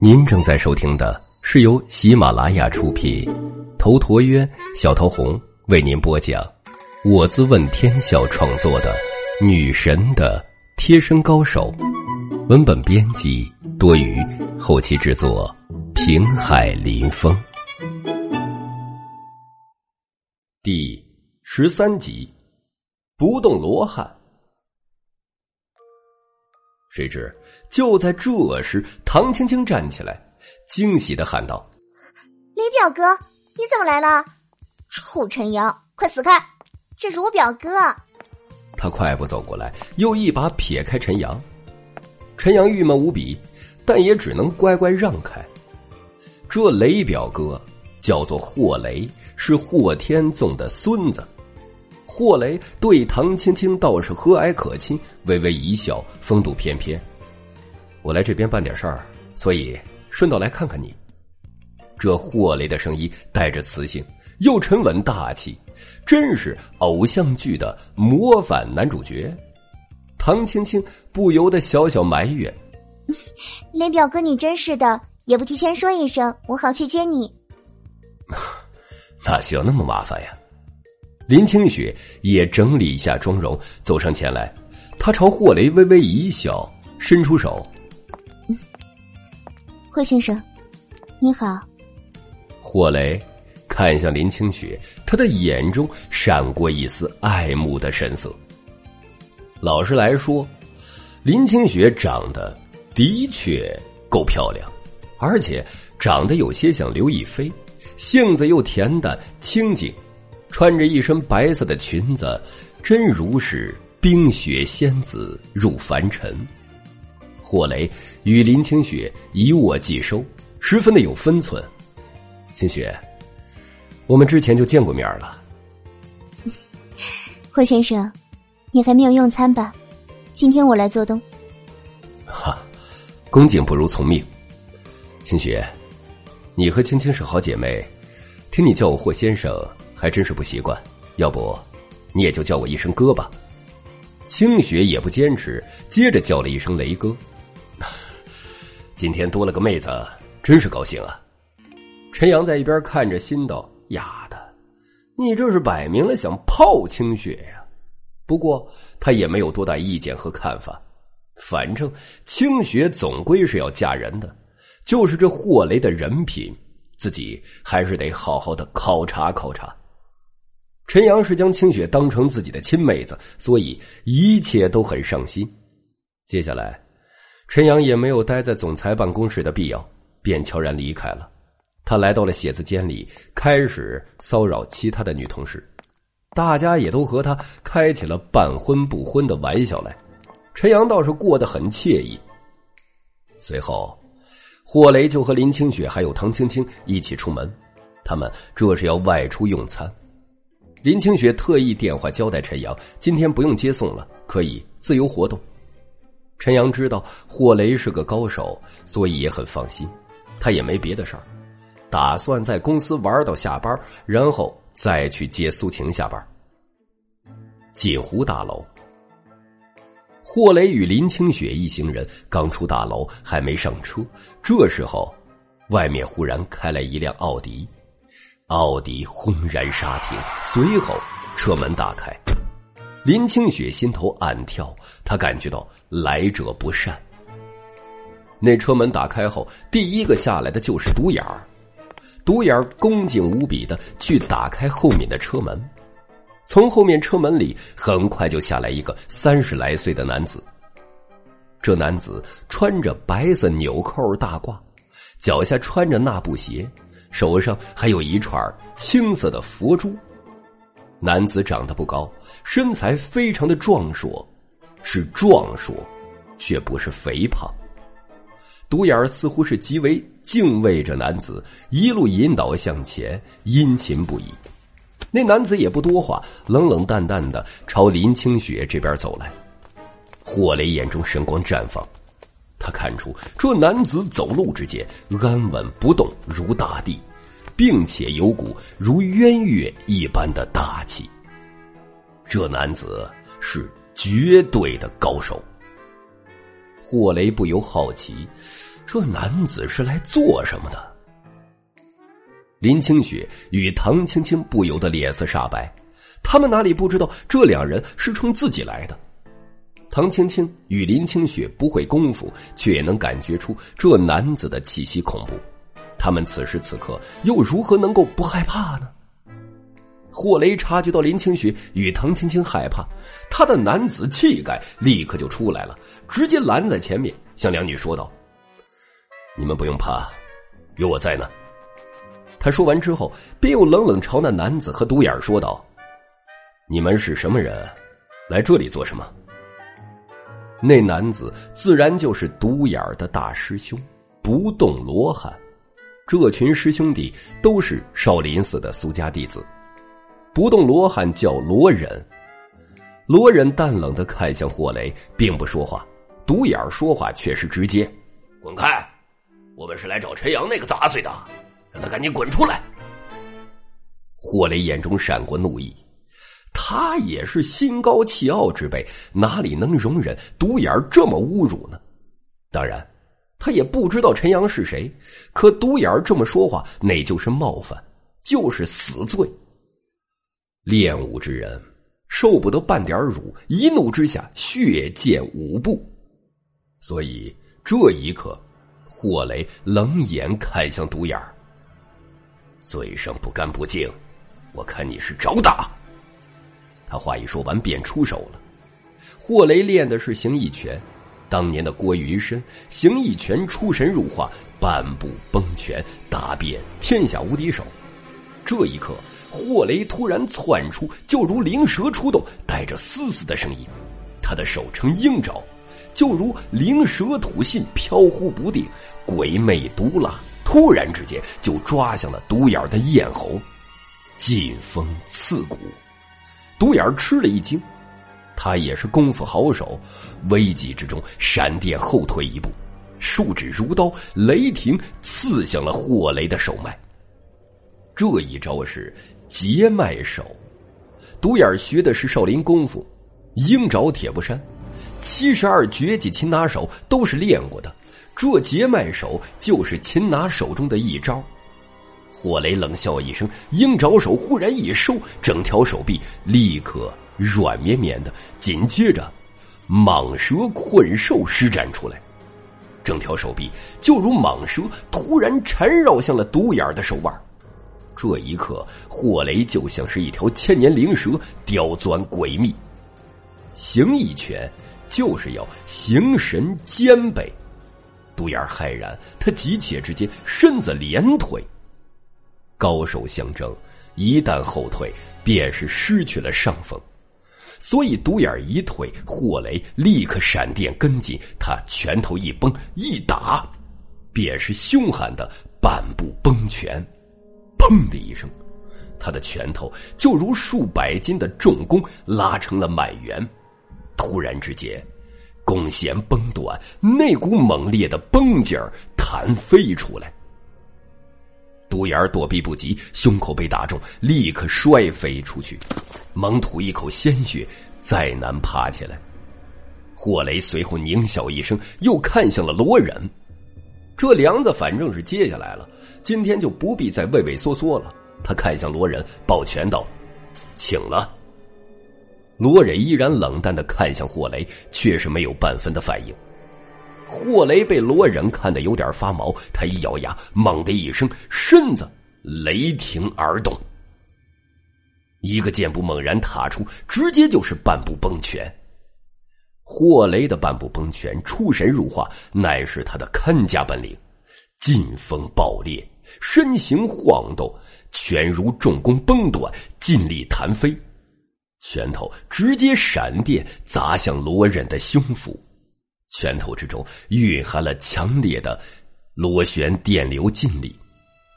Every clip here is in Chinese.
您正在收听的是由喜马拉雅出品，头陀渊、小桃红为您播讲，我自问天笑创作的《女神的贴身高手》，文本编辑多余，后期制作平海林风，第十三集，不动罗汉。谁知就在这时，唐青青站起来，惊喜的喊道：“李表哥，你怎么来了？臭陈阳，快死开！这是我表哥。”他快步走过来，又一把撇开陈阳。陈阳郁闷无比，但也只能乖乖让开。这雷表哥叫做霍雷，是霍天纵的孙子。霍雷对唐青青倒是和蔼可亲，微微一笑，风度翩翩。我来这边办点事儿，所以顺道来看看你。这霍雷的声音带着磁性，又沉稳大气，真是偶像剧的模范男主角。唐青青不由得小小埋怨：“雷表哥，你真是的，也不提前说一声，我好去接你。”哪需要那么麻烦呀？林清雪也整理一下妆容，走上前来。她朝霍雷微微一笑，伸出手：“霍先生，你好。”霍雷看向林清雪，他的眼中闪过一丝爱慕的神色。老实来说，林清雪长得的确够漂亮，而且长得有些像刘亦菲，性子又恬淡清静。穿着一身白色的裙子，真如是冰雪仙子入凡尘。霍雷与林清雪以我计收，十分的有分寸。清雪，我们之前就见过面了。霍先生，你还没有用餐吧？今天我来做东。哈，恭敬不如从命。清雪，你和青青是好姐妹，听你叫我霍先生。还真是不习惯，要不你也就叫我一声哥吧。清雪也不坚持，接着叫了一声雷哥。今天多了个妹子，真是高兴啊！陈阳在一边看着，心道：“丫的，你这是摆明了想泡清雪呀！”不过他也没有多大意见和看法，反正清雪总归是要嫁人的，就是这霍雷的人品，自己还是得好好的考察考察。陈阳是将清雪当成自己的亲妹子，所以一切都很上心。接下来，陈阳也没有待在总裁办公室的必要，便悄然离开了。他来到了写字间里，开始骚扰其他的女同事。大家也都和他开起了半婚不婚的玩笑来。陈阳倒是过得很惬意。随后，霍雷就和林清雪还有唐青青一起出门，他们这是要外出用餐。林清雪特意电话交代陈阳，今天不用接送了，可以自由活动。陈阳知道霍雷是个高手，所以也很放心。他也没别的事儿，打算在公司玩到下班，然后再去接苏晴下班。锦湖大楼，霍雷与林清雪一行人刚出大楼，还没上车，这时候，外面忽然开来一辆奥迪。奥迪轰然刹停，随后车门大开。林清雪心头暗跳，她感觉到来者不善。那车门打开后，第一个下来的就是独眼儿。独眼儿恭敬无比的去打开后面的车门，从后面车门里很快就下来一个三十来岁的男子。这男子穿着白色纽扣大褂，脚下穿着那布鞋。手上还有一串青色的佛珠，男子长得不高，身材非常的壮硕，是壮硕，却不是肥胖。独眼儿似乎是极为敬畏着男子，一路引导向前，殷勤不已。那男子也不多话，冷冷淡淡的朝林清雪这边走来。霍雷眼中神光绽放。他看出这男子走路之间安稳不动如大地，并且有股如渊月一般的大气。这男子是绝对的高手。霍雷不由好奇，这男子是来做什么的？林清雪与唐青青不由得脸色煞白，他们哪里不知道这两人是冲自己来的？唐青青与林清雪不会功夫，却也能感觉出这男子的气息恐怖。他们此时此刻又如何能够不害怕呢？霍雷察觉到林清雪与唐青青害怕，他的男子气概立刻就出来了，直接拦在前面，向两女说道：“你们不用怕，有我在呢。”他说完之后，便又冷冷朝那男子和独眼说道：“你们是什么人？来这里做什么？”那男子自然就是独眼的大师兄不动罗汉。这群师兄弟都是少林寺的俗家弟子。不动罗汉叫罗忍，罗忍淡冷的看向霍雷，并不说话。独眼说话却是直接：“滚开！我们是来找陈阳那个杂碎的，让他赶紧滚出来！”霍雷眼中闪过怒意。他也是心高气傲之辈，哪里能容忍独眼这么侮辱呢？当然，他也不知道陈阳是谁。可独眼这么说话，那就是冒犯，就是死罪。练武之人受不得半点辱，一怒之下血溅五步。所以这一刻，霍雷冷眼看向独眼嘴上不干不净，我看你是找打。他话一说完，便出手了。霍雷练的是形意拳，当年的郭云深形意拳出神入化，半步崩拳，打遍天下无敌手。这一刻，霍雷突然窜出，就如灵蛇出洞，带着嘶嘶的声音。他的手呈鹰爪，就如灵蛇吐信，飘忽不定，鬼魅毒辣。突然之间，就抓向了独眼的咽喉，劲风刺骨。独眼吃了一惊，他也是功夫好手，危急之中闪电后退一步，数指如刀，雷霆刺向了霍雷的手脉。这一招是截脉手，独眼学的是少林功夫，鹰爪铁布衫，七十二绝技擒拿手都是练过的，这截脉手就是擒拿手中的一招。霍雷冷笑一声，鹰爪手忽然一收，整条手臂立刻软绵绵的。紧接着，蟒蛇困兽施展出来，整条手臂就如蟒蛇突然缠绕向了独眼的手腕。这一刻，霍雷就像是一条千年灵蛇，刁钻诡秘。形意拳就是要形神兼备。独眼骇然，他急切之间身子连退。高手相争，一旦后退，便是失去了上风。所以独眼一退，霍雷立刻闪电跟进，他拳头一崩一打，便是凶悍的半步崩拳。砰的一声，他的拳头就如数百斤的重弓拉成了满圆。突然之间，弓弦崩断，那股猛烈的崩劲儿弹飞出来。独眼躲避不及，胸口被打中，立刻摔飞出去，猛吐一口鲜血，再难爬起来。霍雷随后狞笑一声，又看向了罗忍。这梁子反正是接下来了，今天就不必再畏畏缩缩了。他看向罗忍，抱拳道：“请了。”罗忍依然冷淡的看向霍雷，却是没有半分的反应。霍雷被罗忍看得有点发毛，他一咬牙，猛的一声，身子雷霆而动，一个箭步猛然踏出，直接就是半步崩拳。霍雷的半步崩拳出神入化，乃是他的看家本领。劲风爆裂，身形晃动，拳如重弓崩断，尽力弹飞，拳头直接闪电砸向罗忍的胸腹。拳头之中蕴含了强烈的螺旋电流劲力，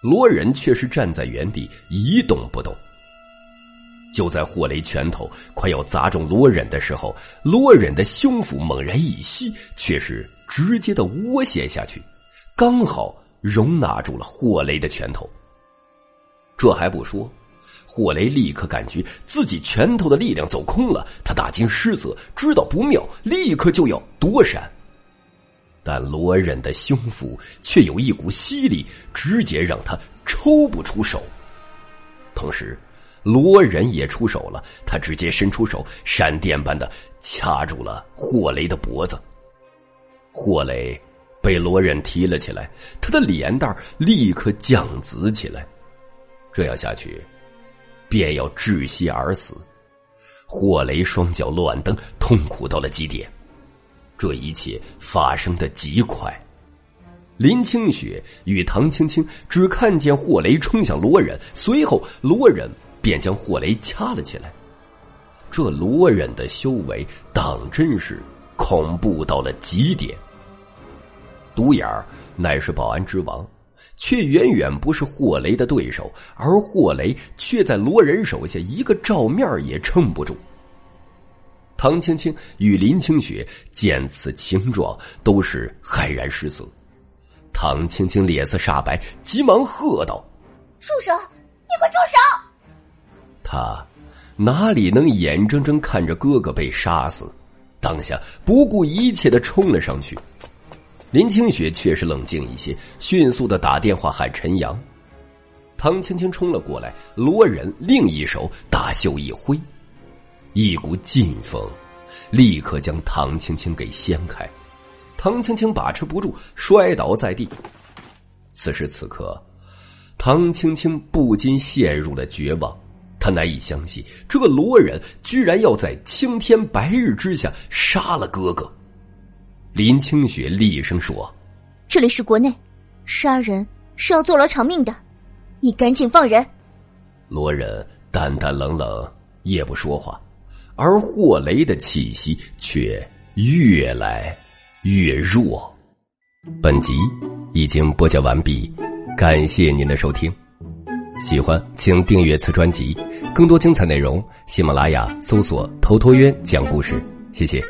罗忍却是站在原地一动不动。就在霍雷拳头快要砸中罗忍的时候，罗忍的胸腹猛然一吸，却是直接的窝陷下去，刚好容纳住了霍雷的拳头。这还不说。霍雷立刻感觉自己拳头的力量走空了，他大惊失色，知道不妙，立刻就要躲闪。但罗忍的胸腹却有一股吸力，直接让他抽不出手。同时，罗忍也出手了，他直接伸出手，闪电般的掐住了霍雷的脖子。霍雷被罗忍提了起来，他的脸蛋立刻降紫起来。这样下去，便要窒息而死。霍雷双脚乱蹬，痛苦到了极点。这一切发生的极快。林清雪与唐青青只看见霍雷冲向罗忍，随后罗忍便将霍雷掐了起来。这罗忍的修为当真是恐怖到了极点。独眼儿乃是保安之王。却远远不是霍雷的对手，而霍雷却在罗仁手下一个照面也撑不住。唐青青与林清雪见此情状，都是骇然失色。唐青青脸色煞白，急忙喝道：“住手！你快住手！”他哪里能眼睁睁看着哥哥被杀死？当下不顾一切的冲了上去。林清雪却是冷静一些，迅速的打电话喊陈阳。唐青青冲了过来，罗忍另一手大袖一挥，一股劲风立刻将唐青青给掀开。唐青青把持不住，摔倒在地。此时此刻，唐青青不禁陷入了绝望。她难以相信，这个罗忍居然要在青天白日之下杀了哥哥。林清雪厉声说：“这里是国内，杀人是要坐牢偿命的，你赶紧放人。”罗忍淡淡冷冷，也不说话，而霍雷的气息却越来越弱。本集已经播讲完毕，感谢您的收听。喜欢请订阅此专辑，更多精彩内容，喜马拉雅搜索“头陀渊讲故事”。谢谢。